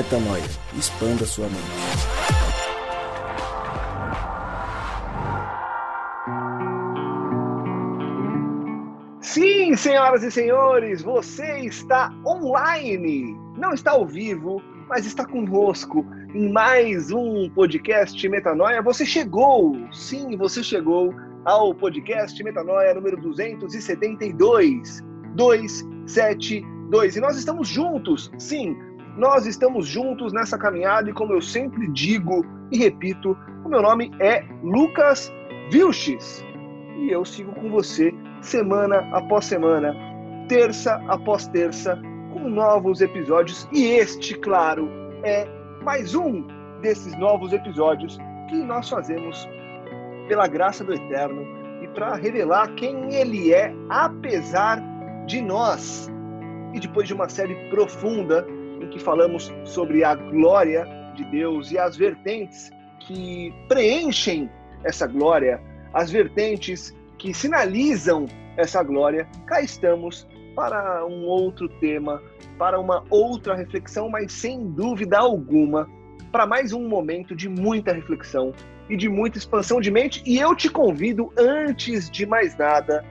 Metanoia. Expanda sua mente. Sim, senhoras e senhores, você está online. Não está ao vivo, mas está conosco em mais um podcast Metanoia. Você chegou, sim, você chegou ao podcast Metanoia número 272. 272. E nós estamos juntos, sim, nós estamos juntos nessa caminhada e como eu sempre digo e repito, o meu nome é Lucas Vilches e eu sigo com você semana após semana, terça após terça, com novos episódios e este, claro, é mais um desses novos episódios que nós fazemos pela graça do Eterno e para revelar quem Ele é, apesar de nós. E depois de uma série profunda em que falamos sobre a glória de Deus e as vertentes que preenchem essa glória, as vertentes que sinalizam essa glória, cá estamos para um outro tema, para uma outra reflexão, mas sem dúvida alguma, para mais um momento de muita reflexão e de muita expansão de mente. E eu te convido, antes de mais nada,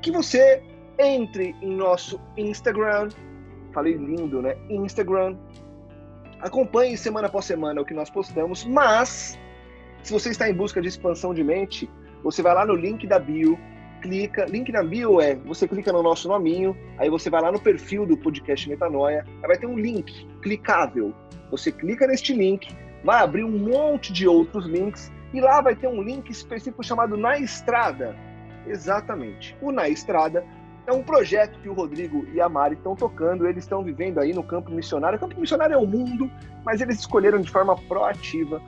que você entre em nosso Instagram. Falei lindo, né? Instagram. Acompanhe semana após semana o que nós postamos, mas se você está em busca de expansão de mente, você vai lá no link da bio, clica. Link na bio é você clica no nosso nominho, aí você vai lá no perfil do podcast Metanoia, aí vai ter um link clicável. Você clica neste link, vai abrir um monte de outros links e lá vai ter um link específico chamado Na Estrada. Exatamente. O Na Estrada é um projeto que o Rodrigo e a Mari estão tocando, eles estão vivendo aí no campo missionário. O campo missionário é o mundo, mas eles escolheram de forma proativa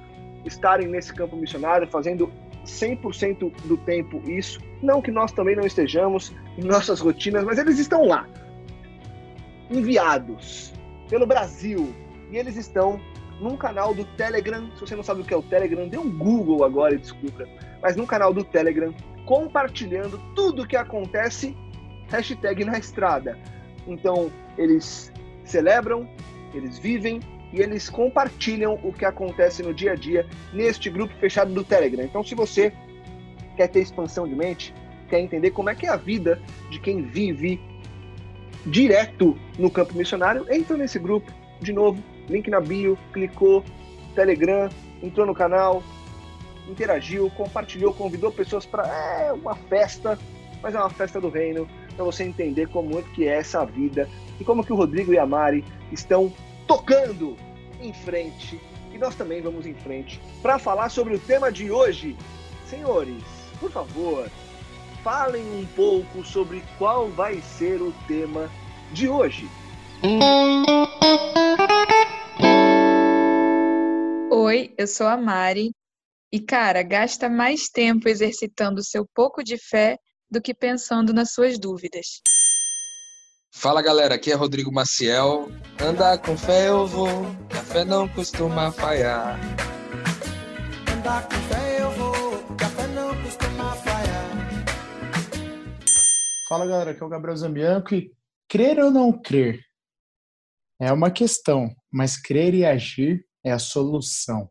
estarem nesse campo missionário, fazendo 100% do tempo isso. Não que nós também não estejamos em nossas rotinas, mas eles estão lá, enviados pelo Brasil, e eles estão num canal do Telegram. Se você não sabe o que é o Telegram, dê um Google agora e descubra. Mas num canal do Telegram, compartilhando tudo o que acontece hashtag na estrada. Então, eles celebram, eles vivem e eles compartilham o que acontece no dia a dia neste grupo fechado do Telegram. Então, se você quer ter expansão de mente, quer entender como é que é a vida de quem vive direto no campo missionário, entra nesse grupo. De novo, link na bio, clicou, Telegram, entrou no canal, interagiu, compartilhou, convidou pessoas para é, uma festa, mas é uma festa do reino para você entender como é que é essa vida e como que o Rodrigo e a Mari estão tocando em frente. E nós também vamos em frente para falar sobre o tema de hoje. Senhores, por favor, falem um pouco sobre qual vai ser o tema de hoje. Oi, eu sou a Mari. E cara, gasta mais tempo exercitando seu pouco de fé do que pensando nas suas dúvidas. Fala galera, aqui é Rodrigo Maciel. Andar com fé eu vou, a fé não costuma falhar. Andar com fé eu vou, a fé não costuma falhar. Fala galera, aqui é o Gabriel Zambianco e crer ou não crer é uma questão, mas crer e agir é a solução.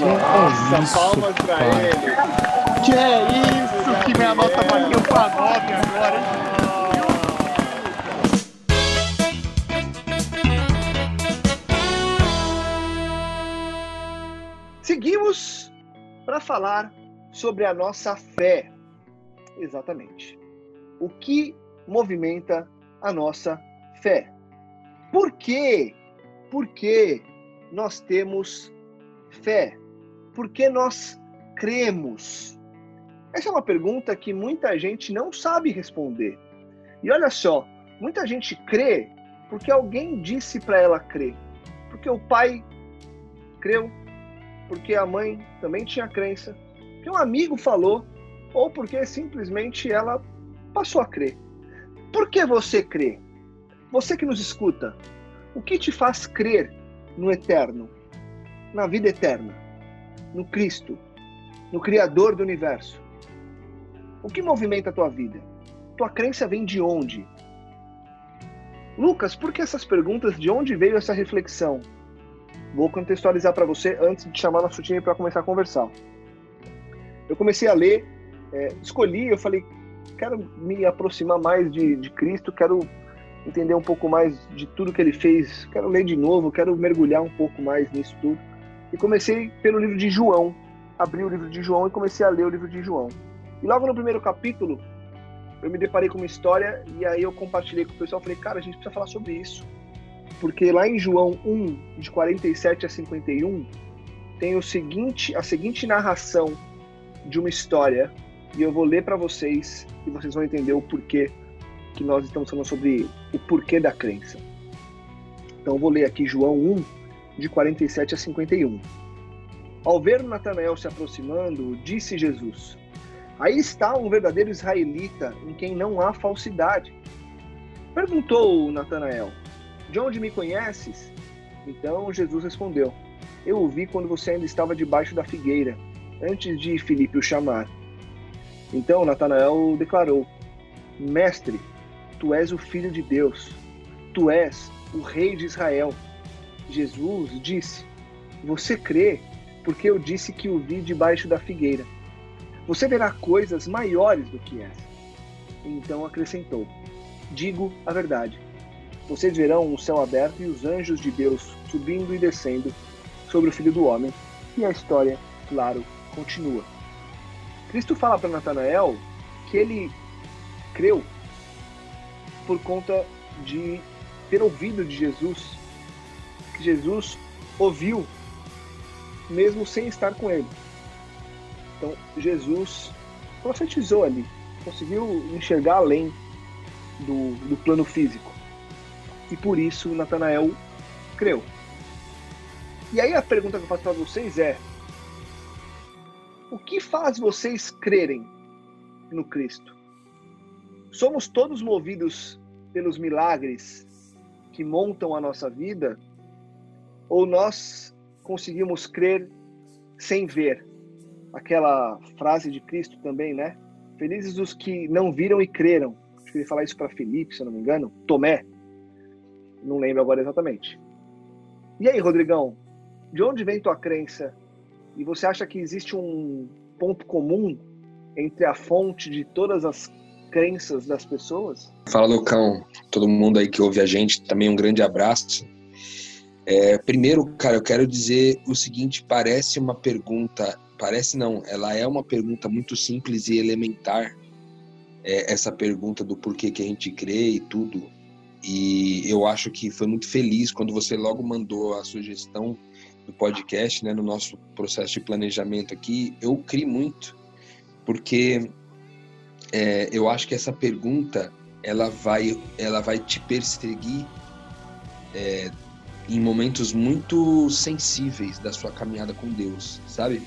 Nossa, é isso, palmas pra pai? ele. Que é isso que minha nota bateu pra 9 agora, hein? Seguimos para falar sobre a nossa fé. Exatamente. O que movimenta a nossa fé? Por quê? Por que nós temos fé? Por que nós cremos? Essa é uma pergunta que muita gente não sabe responder. E olha só, muita gente crê porque alguém disse para ela crer. Porque o pai creu, porque a mãe também tinha crença, que um amigo falou, ou porque simplesmente ela passou a crer. Por que você crê? Você que nos escuta, o que te faz crer no eterno, na vida eterna, no Cristo, no Criador do universo? O que movimenta a tua vida? Tua crença vem de onde? Lucas, por que essas perguntas? De onde veio essa reflexão? Vou contextualizar para você antes de chamar nosso time para começar a conversar. Eu comecei a ler, é, escolhi, eu falei, quero me aproximar mais de, de Cristo, quero entender um pouco mais de tudo que ele fez, quero ler de novo, quero mergulhar um pouco mais nisso tudo. E comecei pelo livro de João, abri o livro de João e comecei a ler o livro de João. E logo no primeiro capítulo, eu me deparei com uma história e aí eu compartilhei com o pessoal, falei, cara, a gente precisa falar sobre isso. Porque lá em João 1, de 47 a 51, tem o seguinte, a seguinte narração de uma história, e eu vou ler para vocês e vocês vão entender o porquê que nós estamos falando sobre o porquê da crença. Então eu vou ler aqui João 1, de 47 a 51. Ao ver Natanael se aproximando, disse Jesus: Aí está um verdadeiro israelita em quem não há falsidade. Perguntou Natanael: De onde me conheces? Então Jesus respondeu: Eu o vi quando você ainda estava debaixo da figueira, antes de Filipe o chamar. Então Natanael declarou: Mestre, tu és o filho de Deus, tu és o rei de Israel. Jesus disse: Você crê porque eu disse que o vi debaixo da figueira. Você verá coisas maiores do que essa. Então acrescentou: Digo a verdade. Vocês verão o céu aberto e os anjos de Deus subindo e descendo sobre o filho do homem. E a história, claro, continua. Cristo fala para Natanael que ele creu por conta de ter ouvido de Jesus, que Jesus ouviu mesmo sem estar com ele. Então, Jesus profetizou ali, conseguiu enxergar além do, do plano físico. E por isso Natanael creu. E aí a pergunta que eu faço para vocês é: o que faz vocês crerem no Cristo? Somos todos movidos pelos milagres que montam a nossa vida? Ou nós conseguimos crer sem ver? Aquela frase de Cristo também, né? Felizes os que não viram e creram. Acho que ele falar isso para Felipe, se eu não me engano. Tomé. Não lembro agora exatamente. E aí, Rodrigão? De onde vem tua crença? E você acha que existe um ponto comum entre a fonte de todas as crenças das pessoas? Fala, Lucão. Todo mundo aí que ouve a gente, também um grande abraço. É, primeiro, cara, eu quero dizer o seguinte: parece uma pergunta, parece não, ela é uma pergunta muito simples e elementar. É, essa pergunta do porquê que a gente crê e tudo. E eu acho que foi muito feliz quando você logo mandou a sugestão do podcast, né, no nosso processo de planejamento aqui. Eu criei muito, porque é, eu acho que essa pergunta ela vai, ela vai te perseguir é, em momentos muito sensíveis da sua caminhada com Deus, sabe?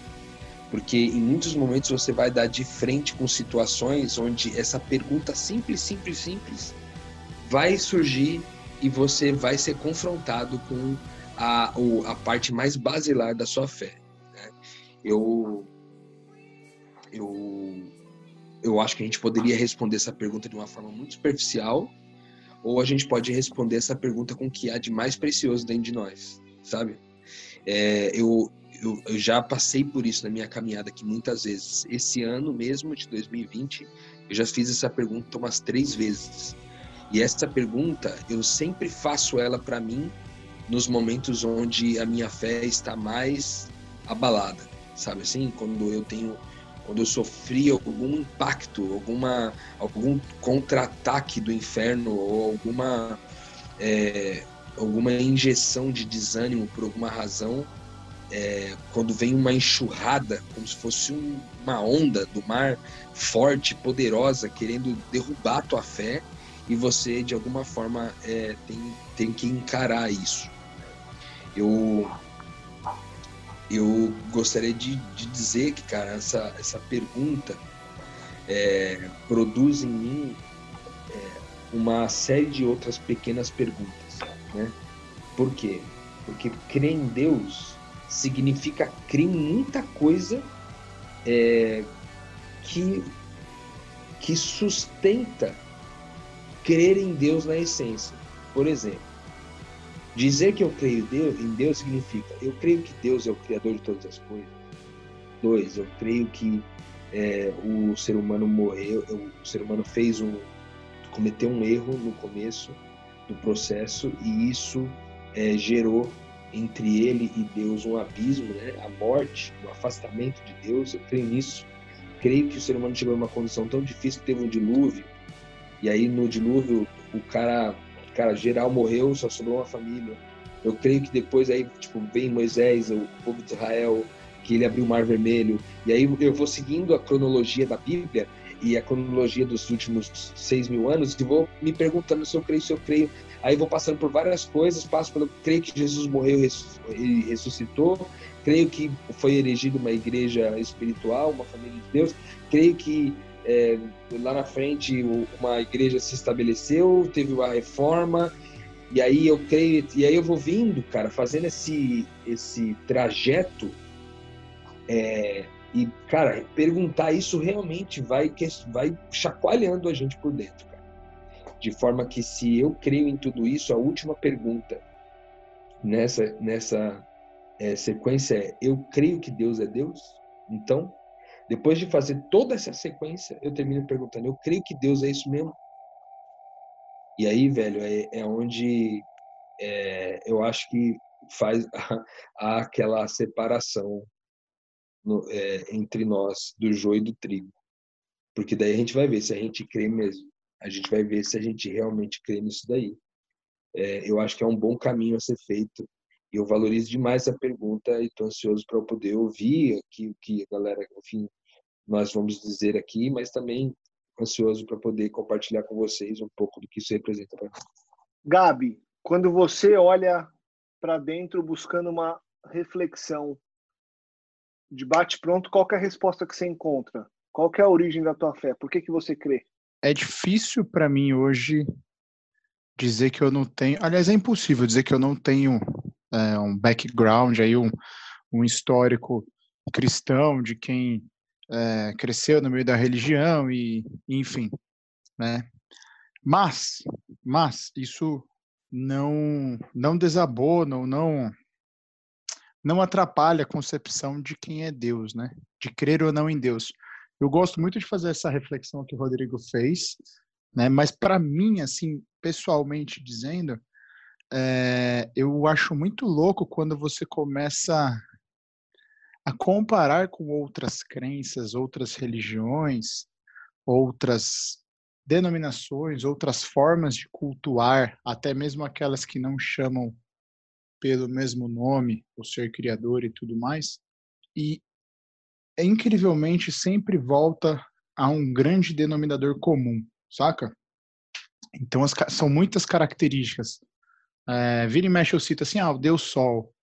Porque em muitos momentos você vai dar de frente com situações onde essa pergunta simples, simples, simples vai surgir e você vai ser confrontado com a, a parte mais basilar da sua fé. Né? Eu, eu eu acho que a gente poderia responder essa pergunta de uma forma muito superficial, ou a gente pode responder essa pergunta com o que há de mais precioso dentro de nós, sabe? É, eu, eu, eu, já passei por isso na minha caminhada aqui muitas vezes. Esse ano mesmo, de 2020, eu já fiz essa pergunta umas três vezes. E essa pergunta, eu sempre faço ela para mim nos momentos onde a minha fé está mais abalada, sabe assim? Quando eu tenho quando eu sofri algum impacto, alguma, algum contra-ataque do inferno ou alguma, é, alguma injeção de desânimo por alguma razão, é, quando vem uma enxurrada, como se fosse um, uma onda do mar forte, poderosa, querendo derrubar a tua fé, e você, de alguma forma, é, tem, tem que encarar isso. Eu eu gostaria de, de dizer que, cara, essa, essa pergunta é, produz em mim é, uma série de outras pequenas perguntas, né? Por quê? Porque crer em Deus significa crer em muita coisa é, que, que sustenta crer em Deus na essência. Por exemplo, Dizer que eu creio em Deus significa eu creio que Deus é o criador de todas as coisas. Dois, eu creio que é, o ser humano morreu, o ser humano fez um cometeu um erro no começo do processo e isso é, gerou entre ele e Deus um abismo, né? a morte, o afastamento de Deus. Eu creio nisso. Creio que o ser humano chegou a uma condição tão difícil que teve um dilúvio. E aí no dilúvio o cara, cara geral morreu, só sobrou uma família. Eu creio que depois aí tipo vem Moisés, o povo de Israel, que ele abriu o Mar Vermelho. E aí eu vou seguindo a cronologia da Bíblia e a cronologia dos últimos seis mil anos e vou me perguntando se eu creio, se eu creio. Aí vou passando por várias coisas, passo pelo creio que Jesus morreu e ressuscitou, creio que foi erigida uma igreja espiritual, uma família de Deus, creio que é, lá na frente uma igreja se estabeleceu, teve uma reforma, e aí eu creio, e aí eu vou vindo, cara, fazendo esse, esse trajeto é, e, cara, perguntar isso realmente vai, vai chacoalhando a gente por dentro, cara. De forma que se eu creio em tudo isso, a última pergunta nessa, nessa é, sequência é: eu creio que Deus é Deus? Então, depois de fazer toda essa sequência, eu termino perguntando: eu creio que Deus é isso mesmo? E aí, velho, é, é onde é, eu acho que faz a, aquela separação no, é, entre nós do joio e do trigo. Porque daí a gente vai ver se a gente crê mesmo. A gente vai ver se a gente realmente crê nisso daí. É, eu acho que é um bom caminho a ser feito. Eu valorizo demais a pergunta e estou ansioso para poder ouvir aqui o que a galera, enfim, nós vamos dizer aqui, mas também ansioso para poder compartilhar com vocês um pouco do que isso representa para mim. Gabi, quando você olha para dentro buscando uma reflexão de bate pronto, qual é a resposta que você encontra? Qual é a origem da tua fé? Por que que você crê? É difícil para mim hoje dizer que eu não tenho. Aliás, é impossível dizer que eu não tenho é, um background aí, um, um histórico cristão de quem é, cresceu no meio da religião e, enfim, né? Mas, mas isso não não desabou, não não não atrapalha a concepção de quem é Deus, né? De crer ou não em Deus. Eu gosto muito de fazer essa reflexão que o Rodrigo fez, né? Mas para mim, assim, pessoalmente dizendo, é, eu acho muito louco quando você começa a comparar com outras crenças, outras religiões, outras denominações, outras formas de cultuar, até mesmo aquelas que não chamam pelo mesmo nome, o ser criador e tudo mais, e incrivelmente sempre volta a um grande denominador comum, saca? Então as, são muitas características. É, vira e mexe eu cito assim, ah, o Deus Sol.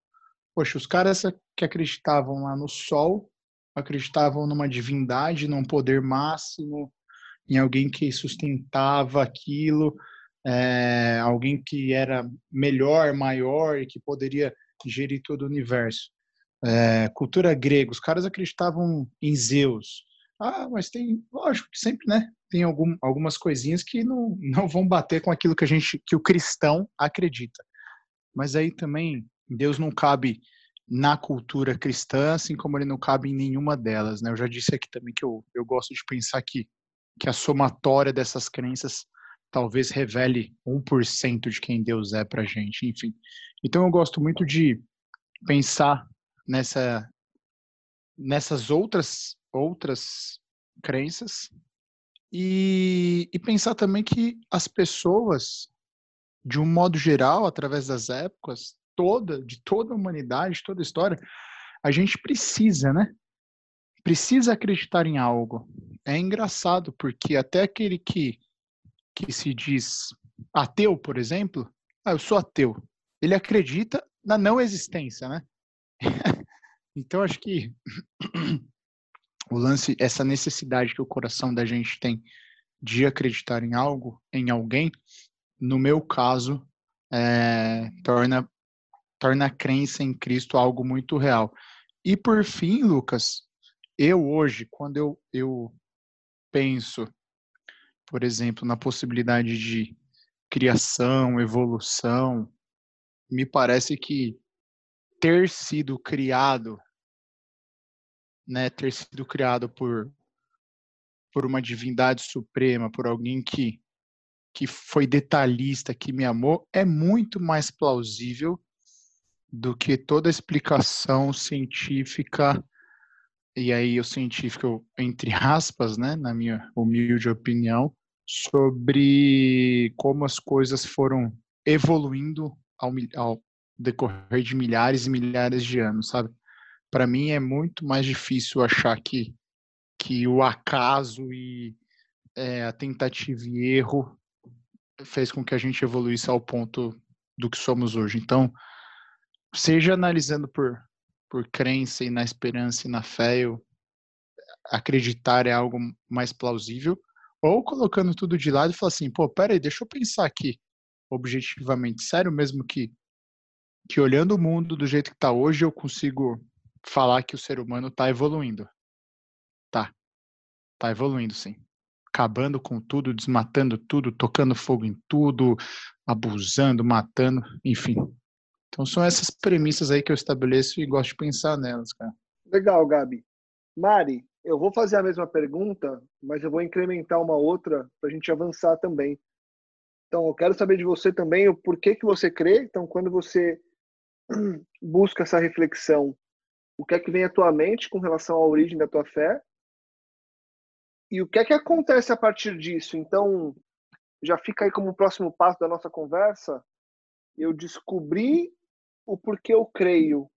Poxa, os caras que acreditavam lá no Sol, acreditavam numa divindade, num poder máximo, em alguém que sustentava aquilo, é, alguém que era melhor, maior e que poderia gerir todo o universo. É, cultura grega, os caras acreditavam em Zeus. Ah, mas tem, lógico que sempre, né? Tem algum, algumas coisinhas que não, não vão bater com aquilo que a gente, que o cristão acredita. Mas aí também Deus não cabe na cultura cristã, assim como ele não cabe em nenhuma delas, né? Eu já disse aqui também que eu, eu gosto de pensar que, que a somatória dessas crenças talvez revele 1% de quem Deus é para gente, enfim. Então eu gosto muito de pensar nessa nessas outras outras crenças e, e pensar também que as pessoas de um modo geral, através das épocas, toda de toda a humanidade, toda a história, a gente precisa, né? Precisa acreditar em algo. É engraçado porque até aquele que que se diz ateu, por exemplo, ah, eu sou ateu. Ele acredita na não existência, né? então acho que o lance, essa necessidade que o coração da gente tem de acreditar em algo, em alguém, no meu caso, é, torna torna a crença em Cristo algo muito real. E por fim, Lucas, eu hoje, quando eu, eu penso por exemplo, na possibilidade de criação, evolução, me parece que ter sido criado, né, ter sido criado por por uma divindade suprema, por alguém que que foi detalhista, que me amou, é muito mais plausível do que toda explicação científica. E aí o científico entre aspas, né, na minha humilde opinião, sobre como as coisas foram evoluindo ao, ao decorrer de milhares e milhares de anos, sabe? Para mim é muito mais difícil achar que, que o acaso e é, a tentativa e erro fez com que a gente evoluísse ao ponto do que somos hoje. Então, seja analisando por, por crença e na esperança e na fé, eu acreditar é algo mais plausível, ou colocando tudo de lado e falar assim, pô, peraí, deixa eu pensar aqui, objetivamente, sério mesmo que, que olhando o mundo do jeito que está hoje, eu consigo falar que o ser humano está evoluindo. Tá. Tá evoluindo, sim. Acabando com tudo, desmatando tudo, tocando fogo em tudo, abusando, matando, enfim. Então são essas premissas aí que eu estabeleço e gosto de pensar nelas, cara. Legal, Gabi. Mari, eu vou fazer a mesma pergunta, mas eu vou incrementar uma outra para a gente avançar também. Então, eu quero saber de você também o porquê que você crê. Então, quando você busca essa reflexão, o que é que vem à tua mente com relação à origem da tua fé? E o que é que acontece a partir disso? Então, já fica aí como próximo passo da nossa conversa, eu descobri o porquê eu creio.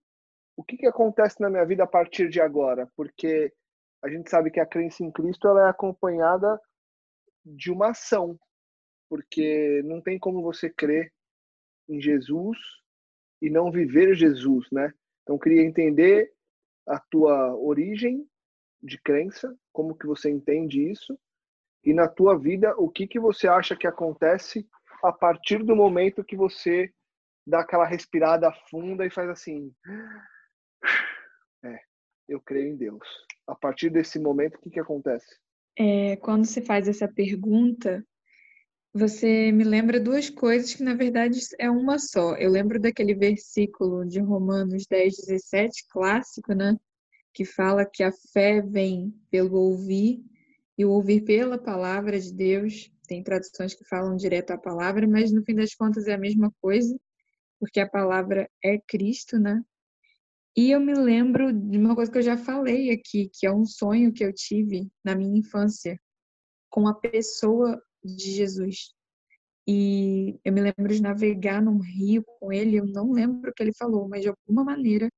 O que, que acontece na minha vida a partir de agora? Porque a gente sabe que a crença em Cristo ela é acompanhada de uma ação, porque não tem como você crer em Jesus e não viver Jesus, né? Então queria entender a tua origem de crença, como que você entende isso e na tua vida o que que você acha que acontece a partir do momento que você dá aquela respirada funda e faz assim, é, eu creio em Deus a partir desse momento, o que, que acontece? É, quando você faz essa pergunta, você me lembra duas coisas que, na verdade, é uma só. Eu lembro daquele versículo de Romanos 10, 17, clássico, né? Que fala que a fé vem pelo ouvir e o ouvir pela palavra de Deus. Tem traduções que falam direto à palavra, mas no fim das contas é a mesma coisa, porque a palavra é Cristo, né? E eu me lembro de uma coisa que eu já falei aqui, que é um sonho que eu tive na minha infância com a pessoa de Jesus. E eu me lembro de navegar num rio com ele, eu não lembro o que ele falou, mas de alguma maneira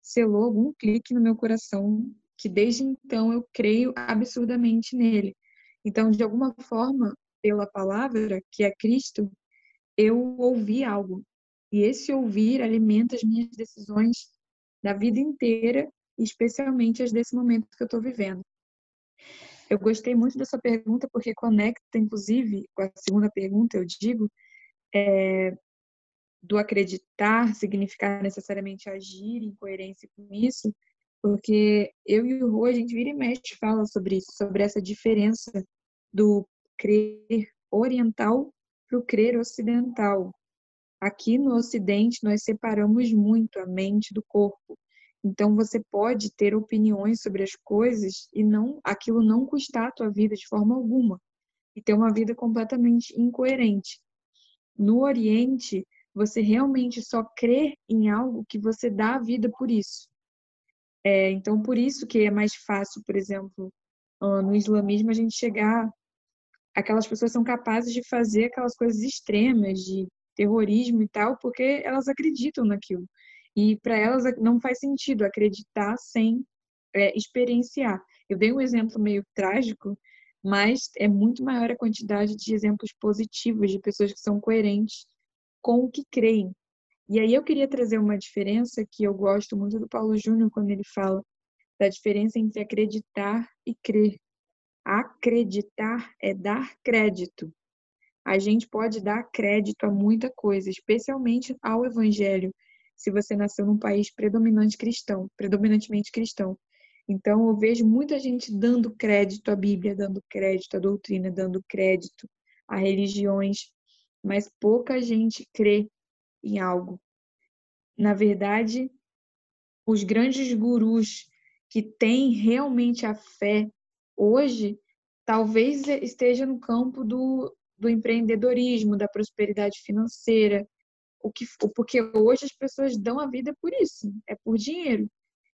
selou algum clique no meu coração que desde então eu creio absurdamente nele. Então, de alguma forma, pela palavra, que é Cristo, eu ouvi algo. E esse ouvir alimenta as minhas decisões da vida inteira, especialmente as desse momento que eu estou vivendo. Eu gostei muito dessa pergunta porque conecta, inclusive, com a segunda pergunta, eu digo, é, do acreditar significar necessariamente agir em coerência com isso, porque eu e o Rô, a gente vira e mexe fala sobre isso, sobre essa diferença do crer oriental para o crer ocidental. Aqui no Ocidente, nós separamos muito a mente do corpo. Então, você pode ter opiniões sobre as coisas e não aquilo não custar a tua vida de forma alguma e ter uma vida completamente incoerente. No Oriente, você realmente só crê em algo que você dá a vida por isso. É, então, por isso que é mais fácil, por exemplo, no islamismo, a gente chegar. Aquelas pessoas são capazes de fazer aquelas coisas extremas, de terrorismo e tal, porque elas acreditam naquilo. E para elas não faz sentido acreditar sem é, experienciar. Eu dei um exemplo meio trágico, mas é muito maior a quantidade de exemplos positivos de pessoas que são coerentes com o que creem. E aí eu queria trazer uma diferença que eu gosto muito do Paulo Júnior quando ele fala da diferença entre acreditar e crer. Acreditar é dar crédito a gente pode dar crédito a muita coisa, especialmente ao evangelho, se você nasceu num país predominante cristão, predominantemente cristão. Então, eu vejo muita gente dando crédito à Bíblia, dando crédito à doutrina, dando crédito a religiões, mas pouca gente crê em algo. na verdade, os grandes gurus que têm realmente a fé hoje, talvez esteja no campo do, do empreendedorismo, da prosperidade financeira, o que, porque hoje as pessoas dão a vida por isso, é por dinheiro.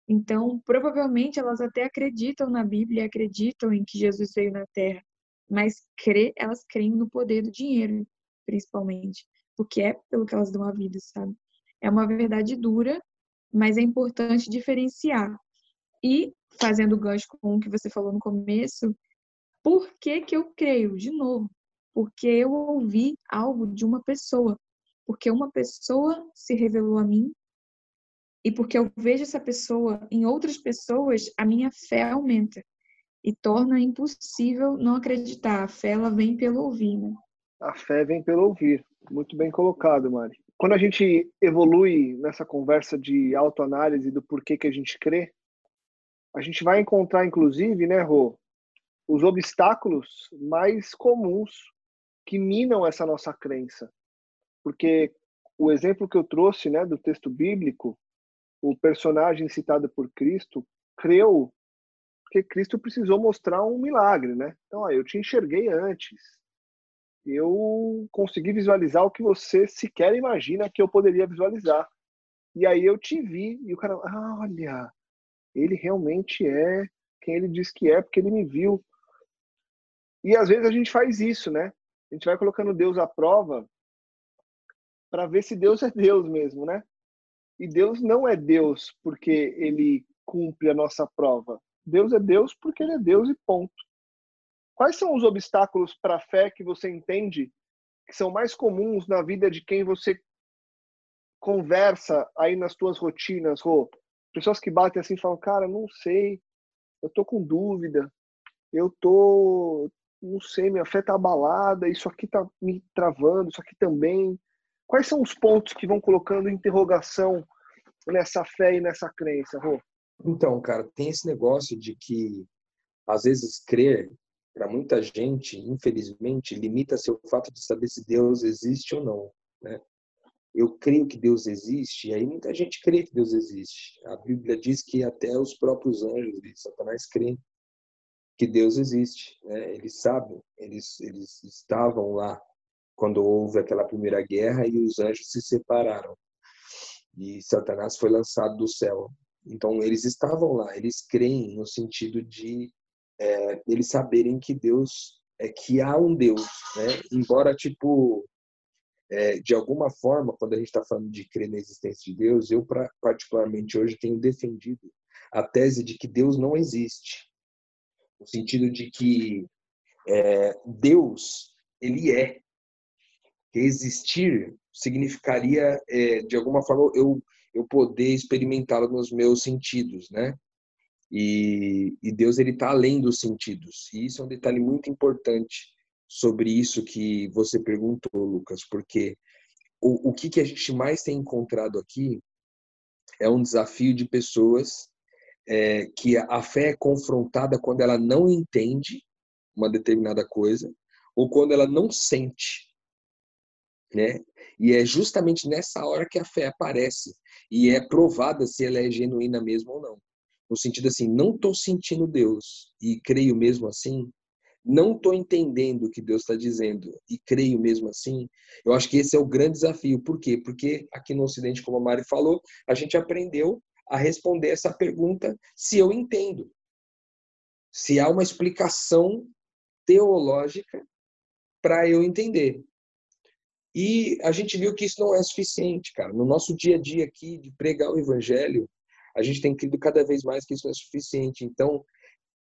Então, provavelmente elas até acreditam na Bíblia, acreditam em que Jesus veio na Terra, mas crê, elas creem no poder do dinheiro, principalmente, porque é pelo que elas dão a vida, sabe? É uma verdade dura, mas é importante diferenciar. E, fazendo gancho com o que você falou no começo, por que, que eu creio? De novo, porque eu ouvi algo de uma pessoa. Porque uma pessoa se revelou a mim e porque eu vejo essa pessoa em outras pessoas, a minha fé aumenta e torna impossível não acreditar. A fé ela vem pelo ouvir, né? A fé vem pelo ouvir. Muito bem colocado, Mari. Quando a gente evolui nessa conversa de autoanálise do porquê que a gente crê, a gente vai encontrar, inclusive, né, Rô, os obstáculos mais comuns que minam essa nossa crença. Porque o exemplo que eu trouxe, né, do texto bíblico, o personagem citado por Cristo creu porque Cristo precisou mostrar um milagre, né? Então, ó, eu te enxerguei antes. Eu consegui visualizar o que você sequer imagina que eu poderia visualizar. E aí eu te vi e o cara, ah, olha, ele realmente é quem ele diz que é, porque ele me viu. E às vezes a gente faz isso, né? A gente vai colocando Deus à prova para ver se Deus é Deus mesmo, né? E Deus não é Deus porque ele cumpre a nossa prova. Deus é Deus porque ele é Deus e ponto. Quais são os obstáculos para a fé que você entende que são mais comuns na vida de quem você conversa aí nas tuas rotinas, Rô? Pessoas que batem assim e falam, cara, não sei, eu tô com dúvida, eu tô, não sei, minha fé tá abalada, isso aqui tá me travando, isso aqui também. Quais são os pontos que vão colocando interrogação nessa fé e nessa crença, Rô? Então, cara, tem esse negócio de que às vezes crer para muita gente, infelizmente, limita-se ao fato de saber se Deus existe ou não, né? Eu creio que Deus existe, e aí muita gente crê que Deus existe. A Bíblia diz que até os próprios anjos de Satanás creem que Deus existe, né? Eles sabem, eles eles estavam lá quando houve aquela primeira guerra e os anjos se separaram. E Satanás foi lançado do céu. Então, eles estavam lá, eles creem no sentido de é, eles saberem que Deus, é que há um Deus, né? Embora, tipo, é, de alguma forma, quando a gente está falando de crer na existência de Deus, eu, particularmente, hoje tenho defendido a tese de que Deus não existe. No sentido de que é, Deus, ele é existir significaria, é, de alguma forma, eu, eu poder experimentá-lo nos meus sentidos, né? E, e Deus ele está além dos sentidos. E isso é um detalhe muito importante sobre isso que você perguntou, Lucas, porque o, o que, que a gente mais tem encontrado aqui é um desafio de pessoas é, que a fé é confrontada quando ela não entende uma determinada coisa ou quando ela não sente né? E é justamente nessa hora que a fé aparece e é provada se ela é genuína mesmo ou não. No sentido assim, não estou sentindo Deus e creio mesmo assim, não estou entendendo o que Deus está dizendo e creio mesmo assim. Eu acho que esse é o grande desafio. Por quê? Porque aqui no Ocidente, como a Mari falou, a gente aprendeu a responder essa pergunta se eu entendo. Se há uma explicação teológica para eu entender. E a gente viu que isso não é suficiente, cara. No nosso dia a dia aqui de pregar o evangelho, a gente tem crido cada vez mais que isso não é suficiente. Então,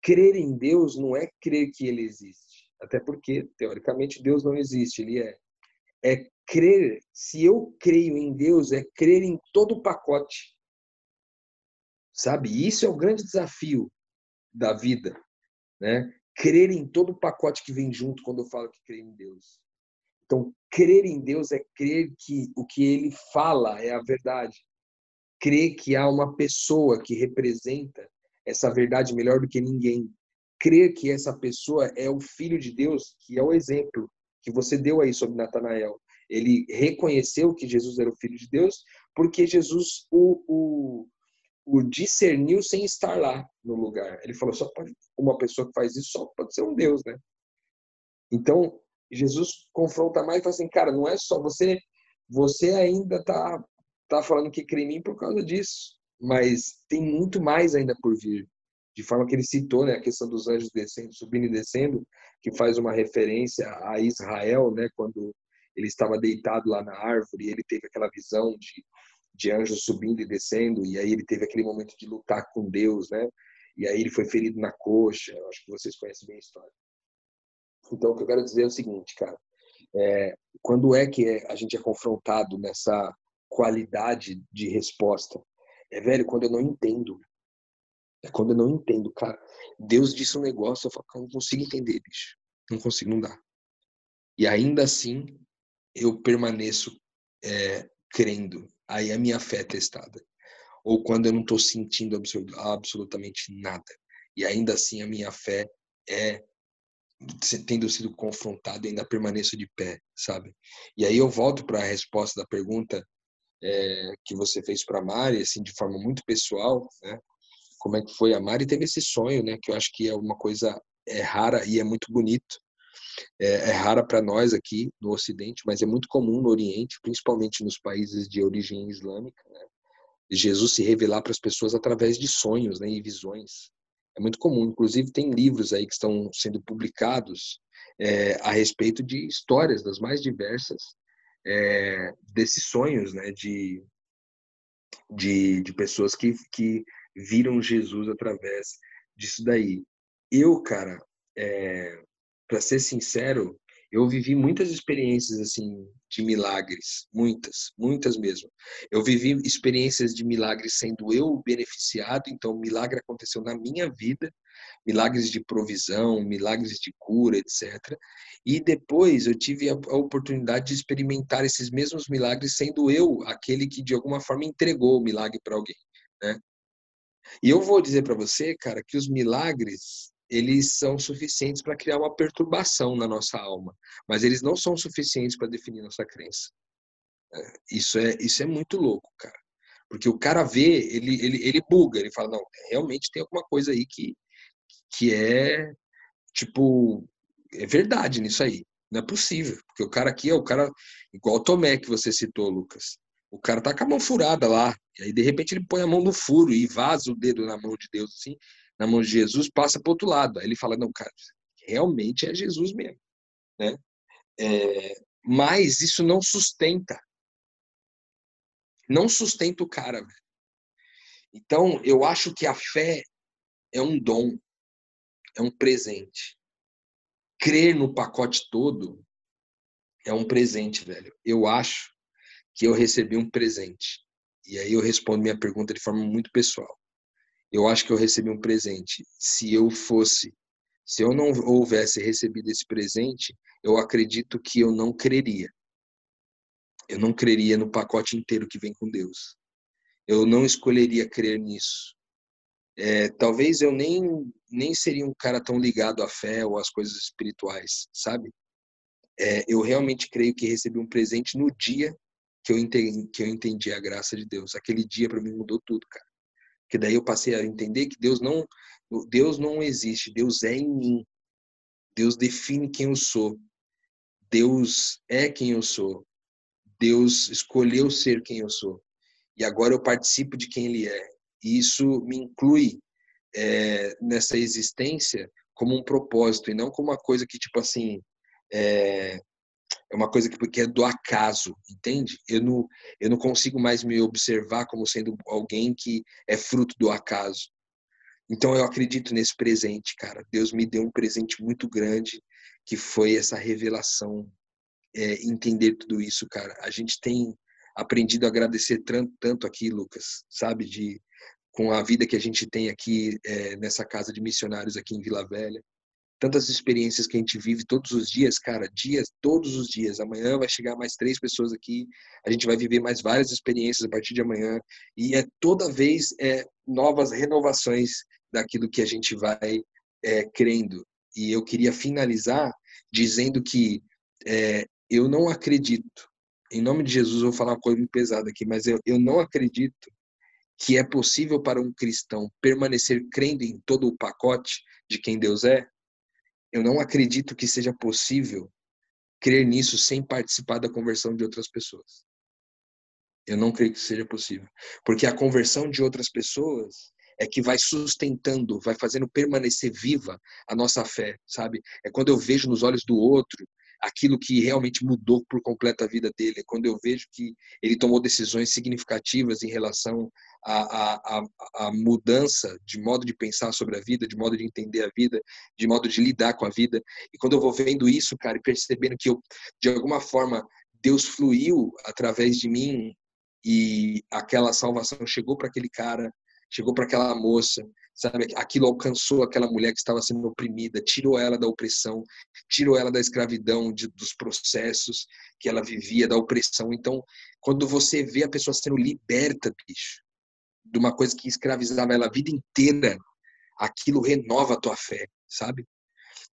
crer em Deus não é crer que ele existe. Até porque, teoricamente, Deus não existe, ele é. É crer, se eu creio em Deus, é crer em todo o pacote. Sabe? Isso é o grande desafio da vida, né? Crer em todo o pacote que vem junto quando eu falo que creio em Deus. Então, crer em Deus é crer que o que ele fala é a verdade. Crer que há uma pessoa que representa essa verdade melhor do que ninguém. Crer que essa pessoa é o filho de Deus, que é o exemplo que você deu aí sobre Natanael. Ele reconheceu que Jesus era o filho de Deus porque Jesus o, o, o discerniu sem estar lá no lugar. Ele falou, só pode, uma pessoa que faz isso só pode ser um Deus, né? Então, Jesus confronta mais e fala assim, cara, não é só você, você ainda tá, tá falando que crê em mim por causa disso, mas tem muito mais ainda por vir. De forma que ele citou, né, a questão dos anjos descendo, subindo e descendo, que faz uma referência a Israel, né, quando ele estava deitado lá na árvore, e ele teve aquela visão de, de anjos subindo e descendo, e aí ele teve aquele momento de lutar com Deus, né? E aí ele foi ferido na coxa. Acho que vocês conhecem bem a história. Então, o que eu quero dizer é o seguinte, cara. É, quando é que a gente é confrontado nessa qualidade de resposta? É, velho, quando eu não entendo. É quando eu não entendo, cara. Deus disse um negócio, eu falo, cara, não consigo entender, bicho. Não consigo, não dá. E ainda assim, eu permaneço é, crendo. Aí a minha fé é testada. Ou quando eu não estou sentindo absolutamente nada. E ainda assim a minha fé é tendo sido confrontado, ainda permaneço de pé, sabe? E aí eu volto para a resposta da pergunta é, que você fez para Mari, assim, de forma muito pessoal, né? Como é que foi? A Mari teve esse sonho, né? Que eu acho que é uma coisa é rara e é muito bonito. É, é rara para nós aqui no Ocidente, mas é muito comum no Oriente, principalmente nos países de origem islâmica. Né? Jesus se revelar para as pessoas através de sonhos né, e visões. É muito comum. Inclusive, tem livros aí que estão sendo publicados é, a respeito de histórias das mais diversas é, desses sonhos né, de, de, de pessoas que, que viram Jesus através disso daí. Eu, cara, é, para ser sincero, eu vivi muitas experiências assim de milagres, muitas, muitas mesmo. Eu vivi experiências de milagres sendo eu beneficiado, então milagre aconteceu na minha vida, milagres de provisão, milagres de cura, etc. E depois eu tive a, a oportunidade de experimentar esses mesmos milagres sendo eu aquele que de alguma forma entregou o milagre para alguém, né? E eu vou dizer para você, cara, que os milagres eles são suficientes para criar uma perturbação na nossa alma, mas eles não são suficientes para definir nossa crença. É, isso é isso é muito louco, cara. Porque o cara vê, ele, ele, ele buga, ele fala, não, realmente tem alguma coisa aí que, que é, tipo, é verdade nisso aí. Não é possível. Porque o cara aqui é o cara, igual o Tomé que você citou, Lucas. O cara tá com a mão furada lá. E aí, de repente, ele põe a mão no furo e vaza o dedo na mão de Deus, assim na mão de Jesus, passa para outro lado. Aí ele fala, não, cara, realmente é Jesus mesmo. Né? É, mas isso não sustenta. Não sustenta o cara. Então, eu acho que a fé é um dom, é um presente. Crer no pacote todo é um presente, velho. Eu acho que eu recebi um presente. E aí eu respondo minha pergunta de forma muito pessoal eu acho que eu recebi um presente. Se eu fosse, se eu não houvesse recebido esse presente, eu acredito que eu não creria. Eu não creria no pacote inteiro que vem com Deus. Eu não escolheria crer nisso. É, talvez eu nem, nem seria um cara tão ligado à fé ou às coisas espirituais, sabe? É, eu realmente creio que recebi um presente no dia que eu entendi, que eu entendi a graça de Deus. Aquele dia para mim mudou tudo, cara. Que daí eu passei a entender que Deus não Deus não existe, Deus é em mim. Deus define quem eu sou. Deus é quem eu sou. Deus escolheu ser quem eu sou. E agora eu participo de quem Ele é. E isso me inclui é, nessa existência como um propósito e não como uma coisa que, tipo assim, é, é uma coisa que, que é do acaso, entende? Eu não, eu não consigo mais me observar como sendo alguém que é fruto do acaso. Então eu acredito nesse presente, cara. Deus me deu um presente muito grande que foi essa revelação, é, entender tudo isso, cara. A gente tem aprendido a agradecer tanto, tanto aqui, Lucas, sabe, de com a vida que a gente tem aqui é, nessa casa de missionários aqui em Vila Velha tantas experiências que a gente vive todos os dias, cara, dias, todos os dias. Amanhã vai chegar mais três pessoas aqui, a gente vai viver mais várias experiências a partir de amanhã, e é toda vez é, novas renovações daquilo que a gente vai é, crendo. E eu queria finalizar dizendo que é, eu não acredito em nome de Jesus, vou falar uma coisa pesada aqui, mas eu, eu não acredito que é possível para um cristão permanecer crendo em todo o pacote de quem Deus é. Eu não acredito que seja possível crer nisso sem participar da conversão de outras pessoas. Eu não creio que seja possível. Porque a conversão de outras pessoas é que vai sustentando, vai fazendo permanecer viva a nossa fé, sabe? É quando eu vejo nos olhos do outro aquilo que realmente mudou por completo a vida dele, quando eu vejo que ele tomou decisões significativas em relação à, à, à, mudança de modo de pensar sobre a vida, de modo de entender a vida, de modo de lidar com a vida. E quando eu vou vendo isso, cara, e percebendo que eu, de alguma forma, Deus fluiu através de mim e aquela salvação chegou para aquele cara, chegou para aquela moça, sabe? Aquilo alcançou aquela mulher que estava sendo oprimida, tirou ela da opressão, tirou ela da escravidão, de, dos processos que ela vivia, da opressão. Então, quando você vê a pessoa sendo liberta, bicho, de uma coisa que escravizava ela a vida inteira, aquilo renova a tua fé, sabe?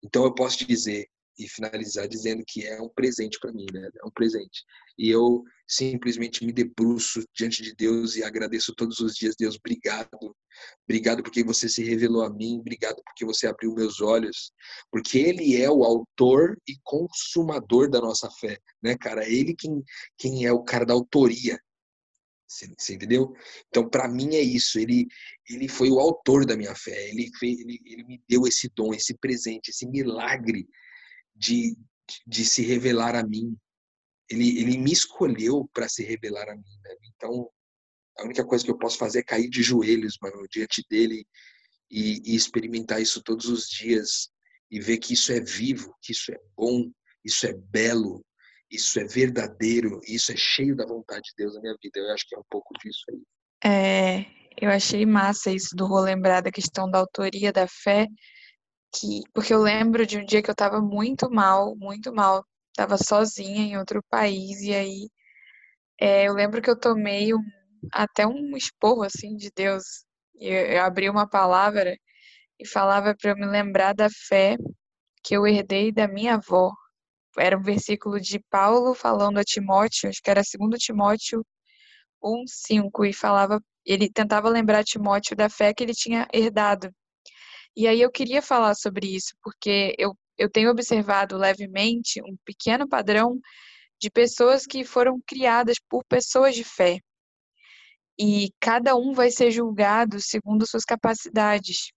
Então, eu posso te dizer, e finalizar dizendo que é um presente para mim, né? É um presente. E eu simplesmente me debruço diante de Deus e agradeço todos os dias, Deus, obrigado. Obrigado porque você se revelou a mim, obrigado porque você abriu meus olhos, porque ele é o autor e consumador da nossa fé, né, cara? Ele quem quem é o cara da autoria. Você, entendeu? Então, para mim é isso. Ele, ele foi o autor da minha fé. Ele, ele, ele me deu esse dom, esse presente, esse milagre de, de se revelar a mim. Ele, ele me escolheu para se revelar a mim. Né? Então, a única coisa que eu posso fazer é cair de joelhos, mano, diante dele e, e experimentar isso todos os dias e ver que isso é vivo, que isso é bom, isso é belo, isso é verdadeiro, isso é cheio da vontade de Deus na minha vida. Eu acho que é um pouco disso aí. É, eu achei massa isso do vou lembrar da questão da autoria da fé, que porque eu lembro de um dia que eu estava muito mal, muito mal, estava sozinha em outro país e aí é, eu lembro que eu tomei um, até um esporro assim de Deus. Eu, eu abri uma palavra e falava para eu me lembrar da fé que eu herdei da minha avó. Era um versículo de Paulo falando a Timóteo, acho que era 2 Timóteo 1:5 e falava, ele tentava lembrar Timóteo da fé que ele tinha herdado e aí eu queria falar sobre isso, porque eu, eu tenho observado levemente um pequeno padrão de pessoas que foram criadas por pessoas de fé. E cada um vai ser julgado segundo suas capacidades.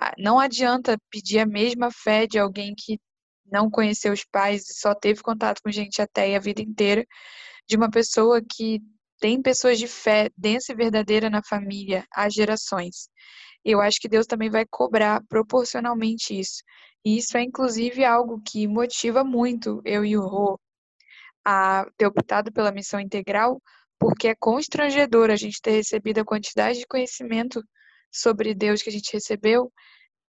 Ah, não adianta pedir a mesma fé de alguém que não conheceu os pais e só teve contato com gente até a vida inteira, de uma pessoa que tem pessoas de fé densa e verdadeira na família há gerações eu acho que Deus também vai cobrar proporcionalmente isso. E isso é, inclusive, algo que motiva muito eu e o Rô a ter optado pela missão integral, porque é constrangedor a gente ter recebido a quantidade de conhecimento sobre Deus que a gente recebeu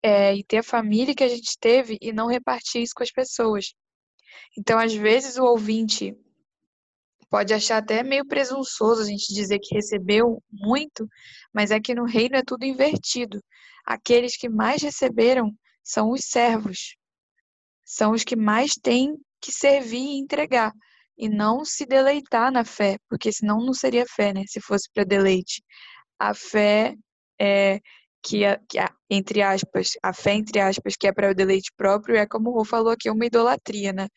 é, e ter a família que a gente teve e não repartir isso com as pessoas. Então, às vezes, o ouvinte pode achar até meio presunçoso a gente dizer que recebeu muito, mas é que no reino é tudo invertido. Aqueles que mais receberam são os servos. São os que mais têm que servir e entregar e não se deleitar na fé, porque senão não seria fé, né? Se fosse para deleite. A fé é que, a, que a, entre aspas, a fé entre aspas que é para o deleite próprio é como o Rô falou aqui, uma idolatria, né?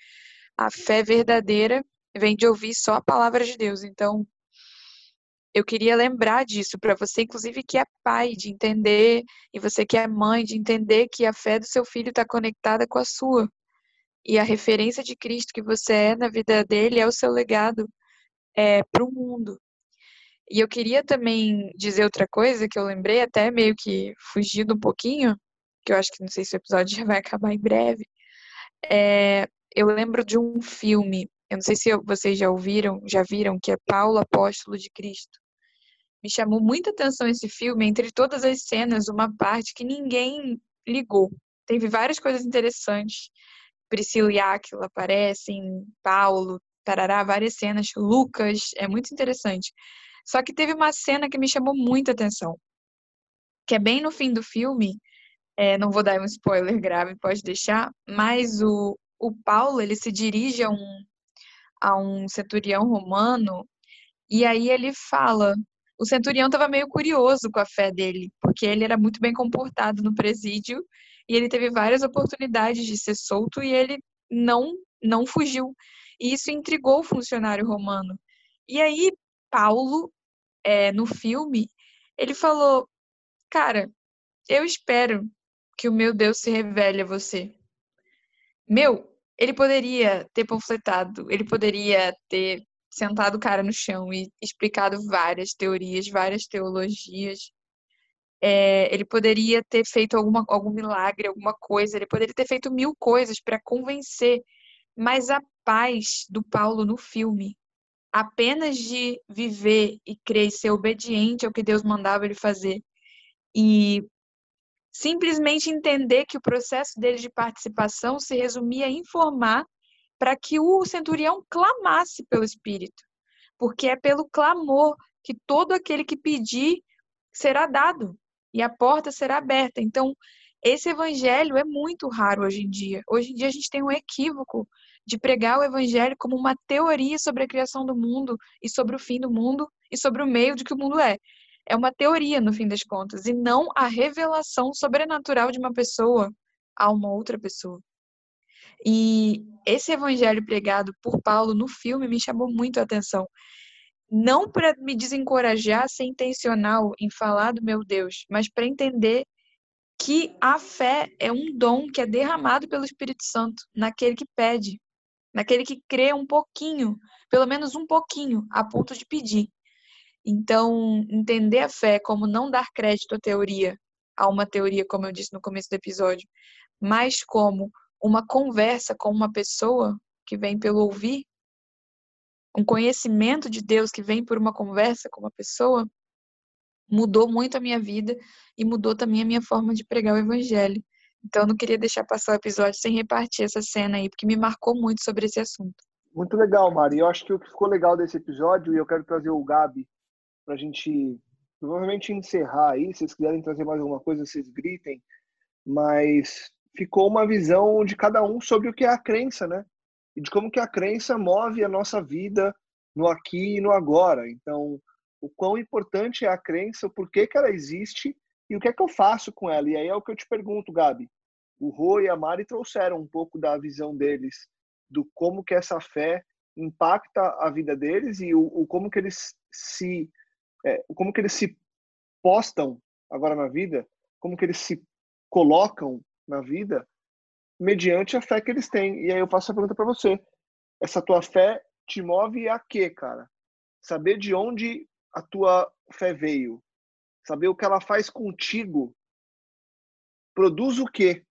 A fé verdadeira vem de ouvir só a palavra de Deus. Então, eu queria lembrar disso para você, inclusive, que é pai, de entender, e você que é mãe, de entender que a fé do seu filho está conectada com a sua. E a referência de Cristo que você é na vida dele é o seu legado é, para o mundo. E eu queria também dizer outra coisa que eu lembrei, até meio que fugindo um pouquinho, que eu acho que não sei se o episódio já vai acabar em breve. É, eu lembro de um filme eu não sei se vocês já ouviram, já viram, que é Paulo, apóstolo de Cristo. Me chamou muita atenção esse filme, entre todas as cenas, uma parte que ninguém ligou. Teve várias coisas interessantes. Priscila e Aquila aparecem, Paulo, tarará, várias cenas. Lucas, é muito interessante. Só que teve uma cena que me chamou muita atenção, que é bem no fim do filme, é, não vou dar um spoiler grave, pode deixar, mas o, o Paulo, ele se dirige a um, a um centurião romano, e aí ele fala. O centurião estava meio curioso com a fé dele, porque ele era muito bem comportado no presídio e ele teve várias oportunidades de ser solto e ele não não fugiu. E isso intrigou o funcionário romano. E aí Paulo, é, no filme, ele falou: Cara, eu espero que o meu Deus se revele a você. Meu, ele poderia ter panfletado, ele poderia ter sentado o cara no chão e explicado várias teorias, várias teologias. É, ele poderia ter feito alguma, algum milagre, alguma coisa, ele poderia ter feito mil coisas para convencer, mas a paz do Paulo no filme, apenas de viver e crer e ser obediente ao que Deus mandava ele fazer, e simplesmente entender que o processo dele de participação se resumia a informar para que o centurião clamasse pelo Espírito, porque é pelo clamor que todo aquele que pedir será dado e a porta será aberta. Então, esse evangelho é muito raro hoje em dia. Hoje em dia a gente tem um equívoco de pregar o evangelho como uma teoria sobre a criação do mundo e sobre o fim do mundo e sobre o meio de que o mundo é é uma teoria, no fim das contas, e não a revelação sobrenatural de uma pessoa a uma outra pessoa. E esse evangelho pregado por Paulo no filme me chamou muito a atenção. Não para me desencorajar ser intencional em falar do meu Deus, mas para entender que a fé é um dom que é derramado pelo Espírito Santo naquele que pede, naquele que crê um pouquinho, pelo menos um pouquinho, a ponto de pedir. Então, entender a fé como não dar crédito à teoria, a uma teoria, como eu disse no começo do episódio, mas como uma conversa com uma pessoa que vem pelo ouvir, um conhecimento de Deus que vem por uma conversa com uma pessoa, mudou muito a minha vida e mudou também a minha forma de pregar o evangelho. Então, eu não queria deixar passar o episódio sem repartir essa cena aí, porque me marcou muito sobre esse assunto. Muito legal, Mari. Eu acho que o que ficou legal desse episódio, e eu quero trazer o Gabi para a gente provavelmente encerrar aí. Se vocês quiserem trazer mais alguma coisa, vocês gritem. Mas ficou uma visão de cada um sobre o que é a crença, né? E de como que a crença move a nossa vida no aqui e no agora. Então, o quão importante é a crença, o porquê que ela existe e o que é que eu faço com ela. E aí é o que eu te pergunto, Gabi. O Rô e a Mari trouxeram um pouco da visão deles, do como que essa fé impacta a vida deles e o, o como que eles se é, como que eles se postam agora na vida, como que eles se colocam na vida mediante a fé que eles têm. E aí eu faço a pergunta para você: essa tua fé te move a quê, cara? Saber de onde a tua fé veio, saber o que ela faz contigo, produz o quê?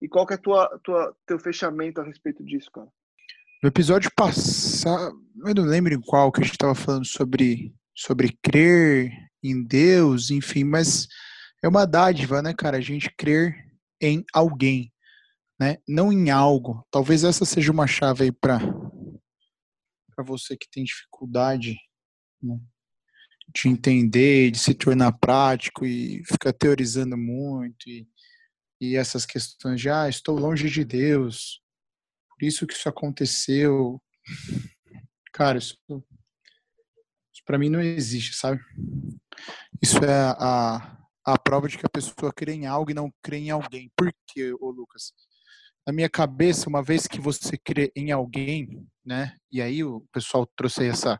E qual que é tua, tua teu fechamento a respeito disso, cara? No episódio passado, eu não lembro em qual que a gente estava falando sobre sobre crer em Deus, enfim, mas é uma dádiva, né, cara? A gente crer em alguém, né? Não em algo. Talvez essa seja uma chave aí para para você que tem dificuldade né, de entender, de se tornar prático e ficar teorizando muito e, e essas questões de ah, estou longe de Deus, por isso que isso aconteceu. Cara, isso para mim não existe, sabe? Isso é a, a prova de que a pessoa crê em algo e não crê em alguém. Por quê, ô Lucas? Na minha cabeça, uma vez que você crê em alguém, né? E aí o pessoal trouxe essa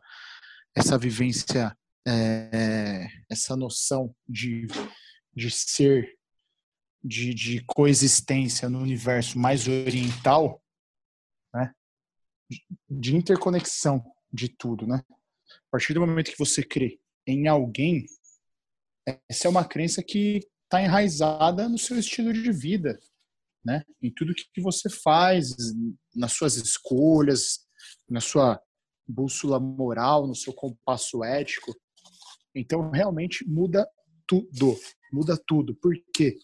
essa vivência, é, essa noção de, de ser, de, de coexistência no universo mais oriental, né? De interconexão de tudo, né? A partir do momento que você crê em alguém, essa é uma crença que está enraizada no seu estilo de vida, né? Em tudo que você faz, nas suas escolhas, na sua bússola moral, no seu compasso ético. Então, realmente muda tudo. Muda tudo. Por quê?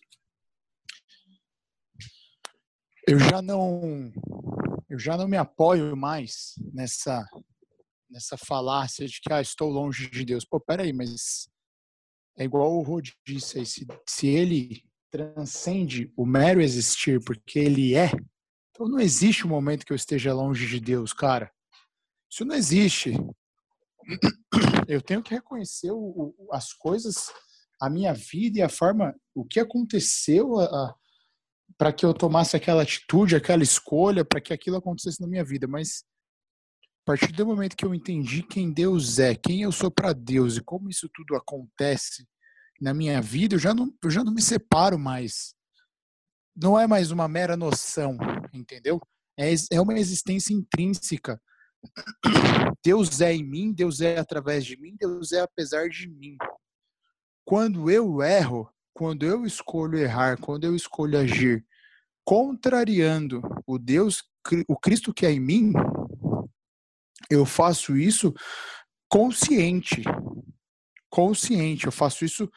Eu já não eu já não me apoio mais nessa nessa falácia de que ah, estou longe de Deus. Pô, peraí, mas é igual o Rod disse aí, se, se ele transcende o mero existir porque ele é, então não existe um momento que eu esteja longe de Deus, cara. Isso não existe. Eu tenho que reconhecer o, o, as coisas, a minha vida e a forma, o que aconteceu para que eu tomasse aquela atitude, aquela escolha, para que aquilo acontecesse na minha vida. Mas a partir do momento que eu entendi quem Deus é, quem eu sou para Deus e como isso tudo acontece na minha vida, eu já não, eu já não me separo mais. Não é mais uma mera noção, entendeu? É, é uma existência intrínseca. Deus é em mim, Deus é através de mim, Deus é apesar de mim. Quando eu erro, quando eu escolho errar, quando eu escolho agir contrariando o Deus, o Cristo que é em mim, eu faço isso consciente. Consciente, eu faço isso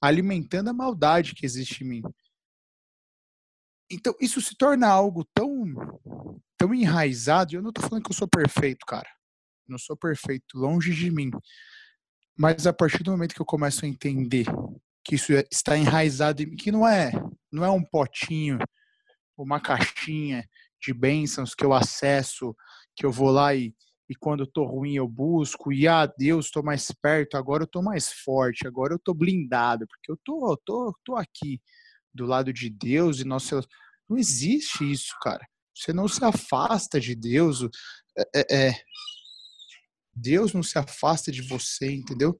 alimentando a maldade que existe em mim. Então, isso se torna algo tão, tão enraizado. Eu não estou falando que eu sou perfeito, cara. não sou perfeito, longe de mim. Mas a partir do momento que eu começo a entender que isso é, está enraizado em mim, que não é, não é um potinho, uma caixinha de bênçãos que eu acesso, que eu vou lá e, e quando eu tô ruim eu busco, e ah, Deus, estou mais perto, agora eu tô mais forte, agora eu tô blindado, porque eu tô, eu tô, tô aqui do lado de Deus e nosso não existe isso, cara. Você não se afasta de Deus. É, é, é, Deus não se afasta de você, entendeu?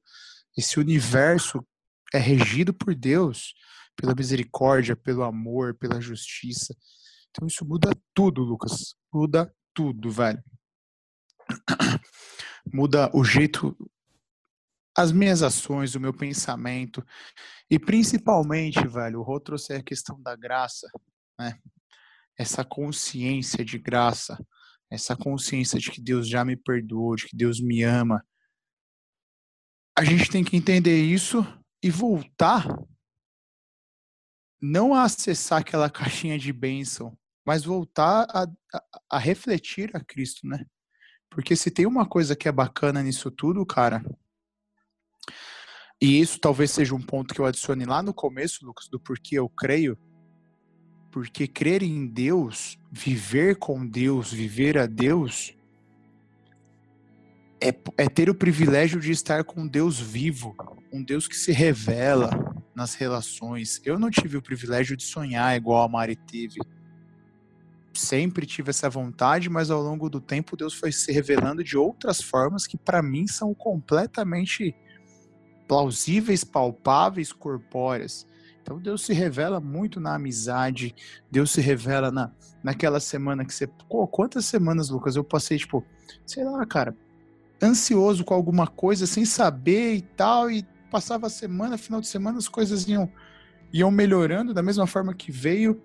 Esse universo é regido por Deus, pela misericórdia, pelo amor, pela justiça. Então isso muda tudo, Lucas. Muda tudo, velho. Muda o jeito, as minhas ações, o meu pensamento. E principalmente, velho, o Rô trouxe a questão da graça, né? Essa consciência de graça, essa consciência de que Deus já me perdoou, de que Deus me ama. A gente tem que entender isso e voltar não a acessar aquela caixinha de bênção, mas voltar a, a, a refletir a Cristo, né? Porque se tem uma coisa que é bacana nisso tudo, cara, e isso talvez seja um ponto que eu adicione lá no começo, Lucas, do porquê eu creio. Porque crer em Deus, viver com Deus, viver a Deus, é, é ter o privilégio de estar com Deus vivo, um Deus que se revela nas relações. Eu não tive o privilégio de sonhar igual a Mari teve. Sempre tive essa vontade, mas ao longo do tempo Deus foi se revelando de outras formas que para mim são completamente plausíveis, palpáveis, corpóreas. Então Deus se revela muito na amizade, Deus se revela na, naquela semana que você. Pô, quantas semanas, Lucas, eu passei, tipo, sei lá, cara, ansioso com alguma coisa, sem saber e tal, e passava a semana, final de semana, as coisas iam, iam melhorando da mesma forma que veio.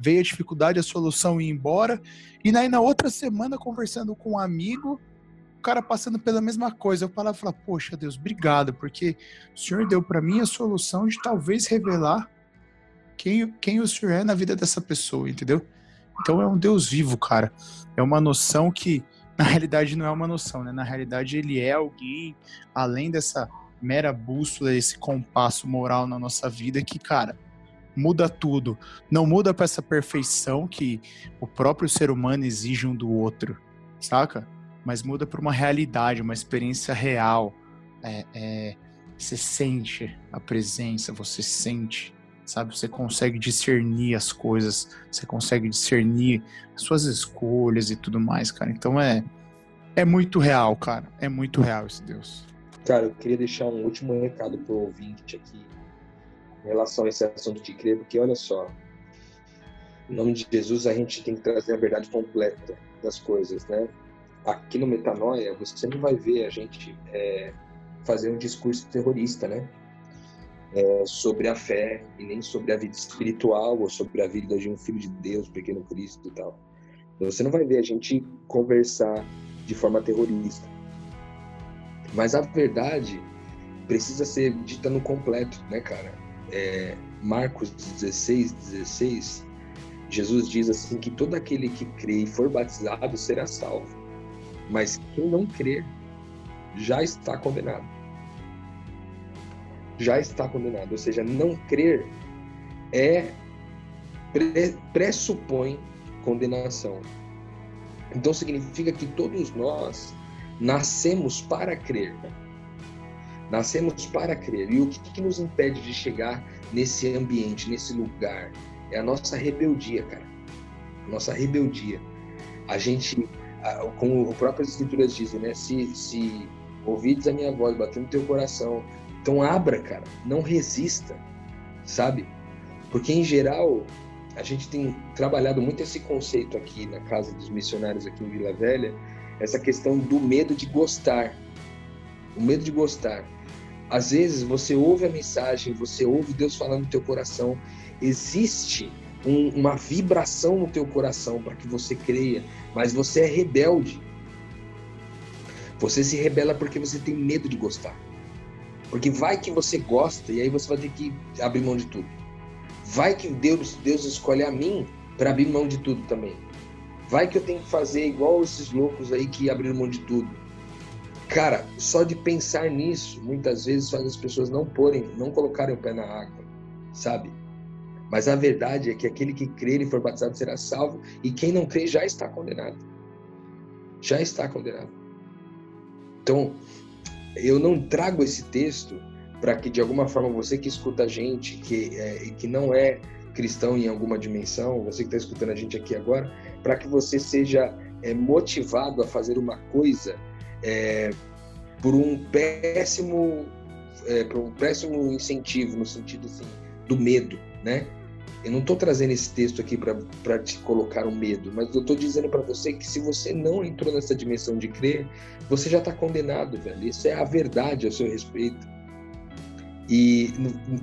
Veio a dificuldade, a solução ia embora. E aí na outra semana, conversando com um amigo, cara passando pela mesma coisa. Eu falava, falava poxa Deus, obrigado, porque o Senhor deu para mim a solução de talvez revelar quem, quem o Senhor é na vida dessa pessoa, entendeu? Então é um Deus vivo, cara. É uma noção que, na realidade, não é uma noção, né? Na realidade, ele é alguém, além dessa mera bússola, esse compasso moral na nossa vida, que, cara, muda tudo. Não muda para essa perfeição que o próprio ser humano exige um do outro, saca? mas muda para uma realidade, uma experiência real. É, é, você sente a presença, você sente, sabe? Você consegue discernir as coisas, você consegue discernir as suas escolhas e tudo mais, cara. Então é, é muito real, cara. É muito real esse Deus. Cara, eu queria deixar um último recado pro ouvinte aqui em relação a esse assunto de crer, porque olha só, em nome de Jesus a gente tem que trazer a verdade completa das coisas, né? aqui no Metanoia, você não vai ver a gente é, fazer um discurso terrorista, né? É, sobre a fé e nem sobre a vida espiritual ou sobre a vida de um filho de Deus, pequeno Cristo e tal. Você não vai ver a gente conversar de forma terrorista. Mas a verdade precisa ser dita no completo, né, cara? É, Marcos 16, 16, Jesus diz assim que todo aquele que crê e for batizado será salvo. Mas quem não crer já está condenado. Já está condenado. Ou seja, não crer é pressupõe condenação. Então significa que todos nós nascemos para crer. Nascemos para crer. E o que, que nos impede de chegar nesse ambiente, nesse lugar? É a nossa rebeldia, cara. A nossa rebeldia. A gente, como as próprias escrituras dizem, né? Se, se ouvides a minha voz, batendo no teu coração, então abra, cara. Não resista, sabe? Porque em geral a gente tem trabalhado muito esse conceito aqui na casa dos missionários aqui em Vila Velha, essa questão do medo de gostar. O medo de gostar. Às vezes você ouve a mensagem, você ouve Deus falando no teu coração, existe um, uma vibração no teu coração para que você creia, mas você é rebelde. Você se rebela porque você tem medo de gostar. Porque vai que você gosta e aí você vai ter que abrir mão de tudo. Vai que Deus, Deus escolhe a mim para abrir mão de tudo também. Vai que eu tenho que fazer igual esses loucos aí que abriram mão de tudo. Cara, só de pensar nisso, muitas vezes faz as pessoas não porem, não colocarem o pé na água, sabe? Mas a verdade é que aquele que crer e for batizado será salvo, e quem não crê já está condenado. Já está condenado. Então, eu não trago esse texto para que de alguma forma você que escuta a gente, que, é, que não é cristão em alguma dimensão, você que está escutando a gente aqui agora, para que você seja é, motivado a fazer uma coisa é, por um péssimo, é, por um péssimo incentivo no sentido assim, do medo, né? Eu não estou trazendo esse texto aqui para te colocar um medo, mas eu estou dizendo para você que se você não entrou nessa dimensão de crer, você já está condenado, velho. Isso é a verdade a seu respeito. E,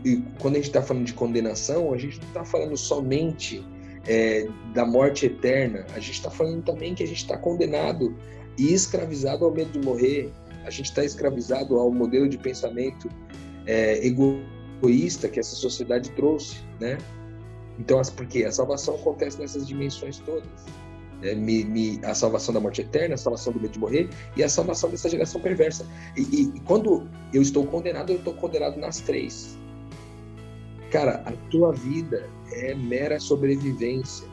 e quando a gente está falando de condenação, a gente não está falando somente é, da morte eterna, a gente está falando também que a gente está condenado e escravizado ao medo de morrer, a gente está escravizado ao modelo de pensamento é, egoísta que essa sociedade trouxe, né? Então, porque a salvação acontece nessas dimensões todas é, me, me, a salvação da morte eterna, a salvação do medo de morrer e a salvação dessa geração perversa. E, e, quando eu estou condenado, eu estou condenado nas três. Cara, a tua vida é mera sobrevivência.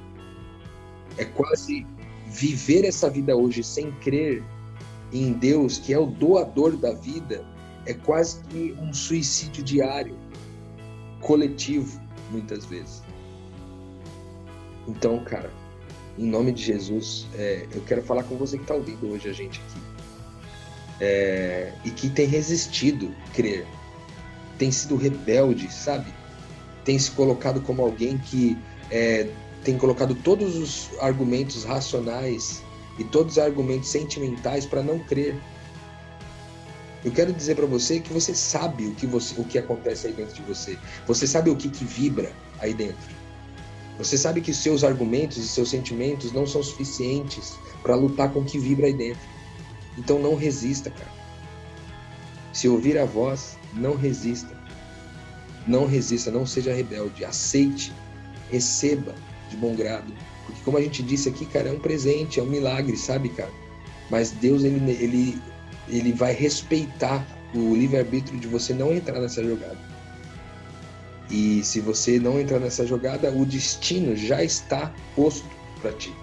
É quase viver essa vida hoje sem crer em Deus, que é o doador da vida, é quase que um suicídio diário, coletivo, muitas vezes. Então, cara, em nome de Jesus, é, eu quero falar com você que está ouvindo hoje a gente aqui. É, e que tem resistido crer, tem sido rebelde, sabe? Tem se colocado como alguém que é, tem colocado todos os argumentos racionais e todos os argumentos sentimentais para não crer. Eu quero dizer para você que você sabe o que, você, o que acontece aí dentro de você. Você sabe o que, que vibra aí dentro. Você sabe que seus argumentos e seus sentimentos não são suficientes para lutar com o que vibra aí dentro. Então não resista, cara. Se ouvir a voz, não resista. Não resista, não seja rebelde. Aceite, receba de bom grado. Porque como a gente disse aqui, cara, é um presente, é um milagre, sabe, cara? Mas Deus, ele, ele, ele vai respeitar o livre-arbítrio de você não entrar nessa jogada. E se você não entrar nessa jogada, o destino já está posto para ti.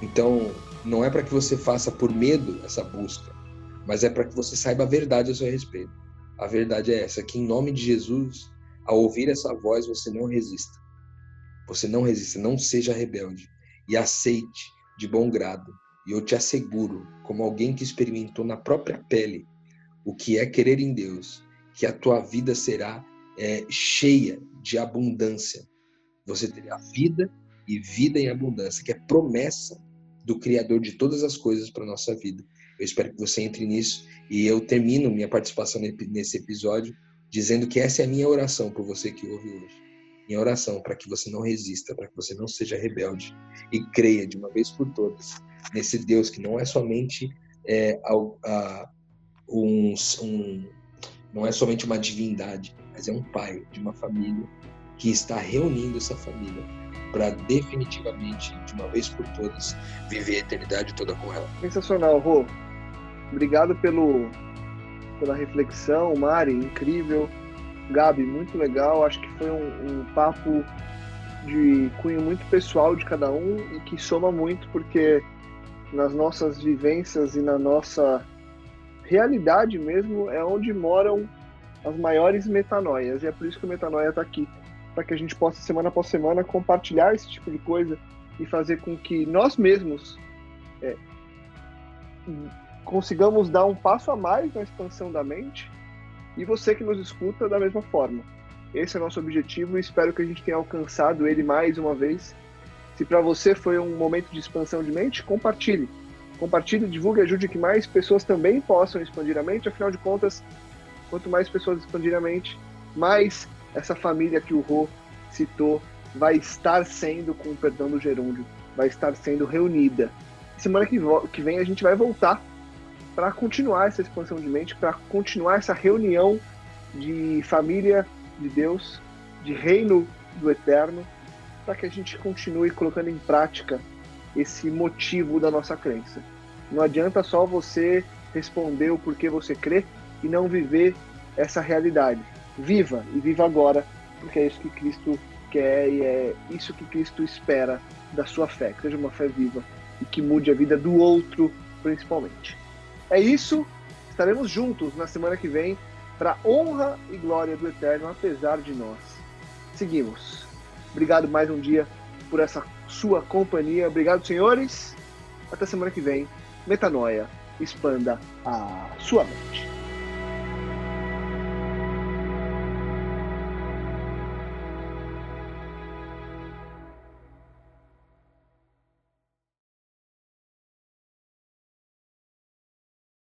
Então, não é para que você faça por medo essa busca, mas é para que você saiba a verdade a seu respeito. A verdade é essa: que em nome de Jesus, ao ouvir essa voz, você não resista. Você não resista, não seja rebelde e aceite de bom grado. E eu te asseguro, como alguém que experimentou na própria pele o que é querer em Deus, que a tua vida será é, cheia de abundância. Você terá vida e vida em abundância, que é promessa do Criador de todas as coisas para nossa vida. Eu espero que você entre nisso e eu termino minha participação nesse episódio dizendo que essa é a minha oração por você que ouve hoje. Minha oração para que você não resista, para que você não seja rebelde e creia de uma vez por todas nesse Deus que não é somente é, a, a, um, um, não é somente uma divindade, mas é um pai de uma família que está reunindo essa família para definitivamente, de uma vez por todas, viver a eternidade toda com ela. Sensacional, Rô. Obrigado pelo, pela reflexão, Mari, incrível. Gabi, muito legal. Acho que foi um, um papo de cunho muito pessoal de cada um e que soma muito porque nas nossas vivências e na nossa realidade mesmo, é onde moram as maiores metanoias. E é por isso que o Metanoia está aqui, para que a gente possa, semana após semana, compartilhar esse tipo de coisa e fazer com que nós mesmos é, consigamos dar um passo a mais na expansão da mente e você que nos escuta da mesma forma. Esse é o nosso objetivo e espero que a gente tenha alcançado ele mais uma vez. Se para você foi um momento de expansão de mente, compartilhe. Compartilhe, divulgue, ajude que mais pessoas também possam expandir a mente. Afinal de contas, quanto mais pessoas expandirem a mente, mais essa família que o Rô citou vai estar sendo, com o perdão do gerúndio, vai estar sendo reunida. Semana que, que vem a gente vai voltar para continuar essa expansão de mente, para continuar essa reunião de família de Deus, de reino do eterno, para que a gente continue colocando em prática esse motivo da nossa crença. Não adianta só você responder o porquê você crê e não viver essa realidade. Viva e viva agora, porque é isso que Cristo quer e é isso que Cristo espera da sua fé, que seja uma fé viva e que mude a vida do outro, principalmente. É isso. Estaremos juntos na semana que vem para honra e glória do Eterno, apesar de nós. Seguimos. Obrigado mais um dia por essa sua companhia. Obrigado, senhores. Até semana que vem. Metanoia. Expanda a sua mente.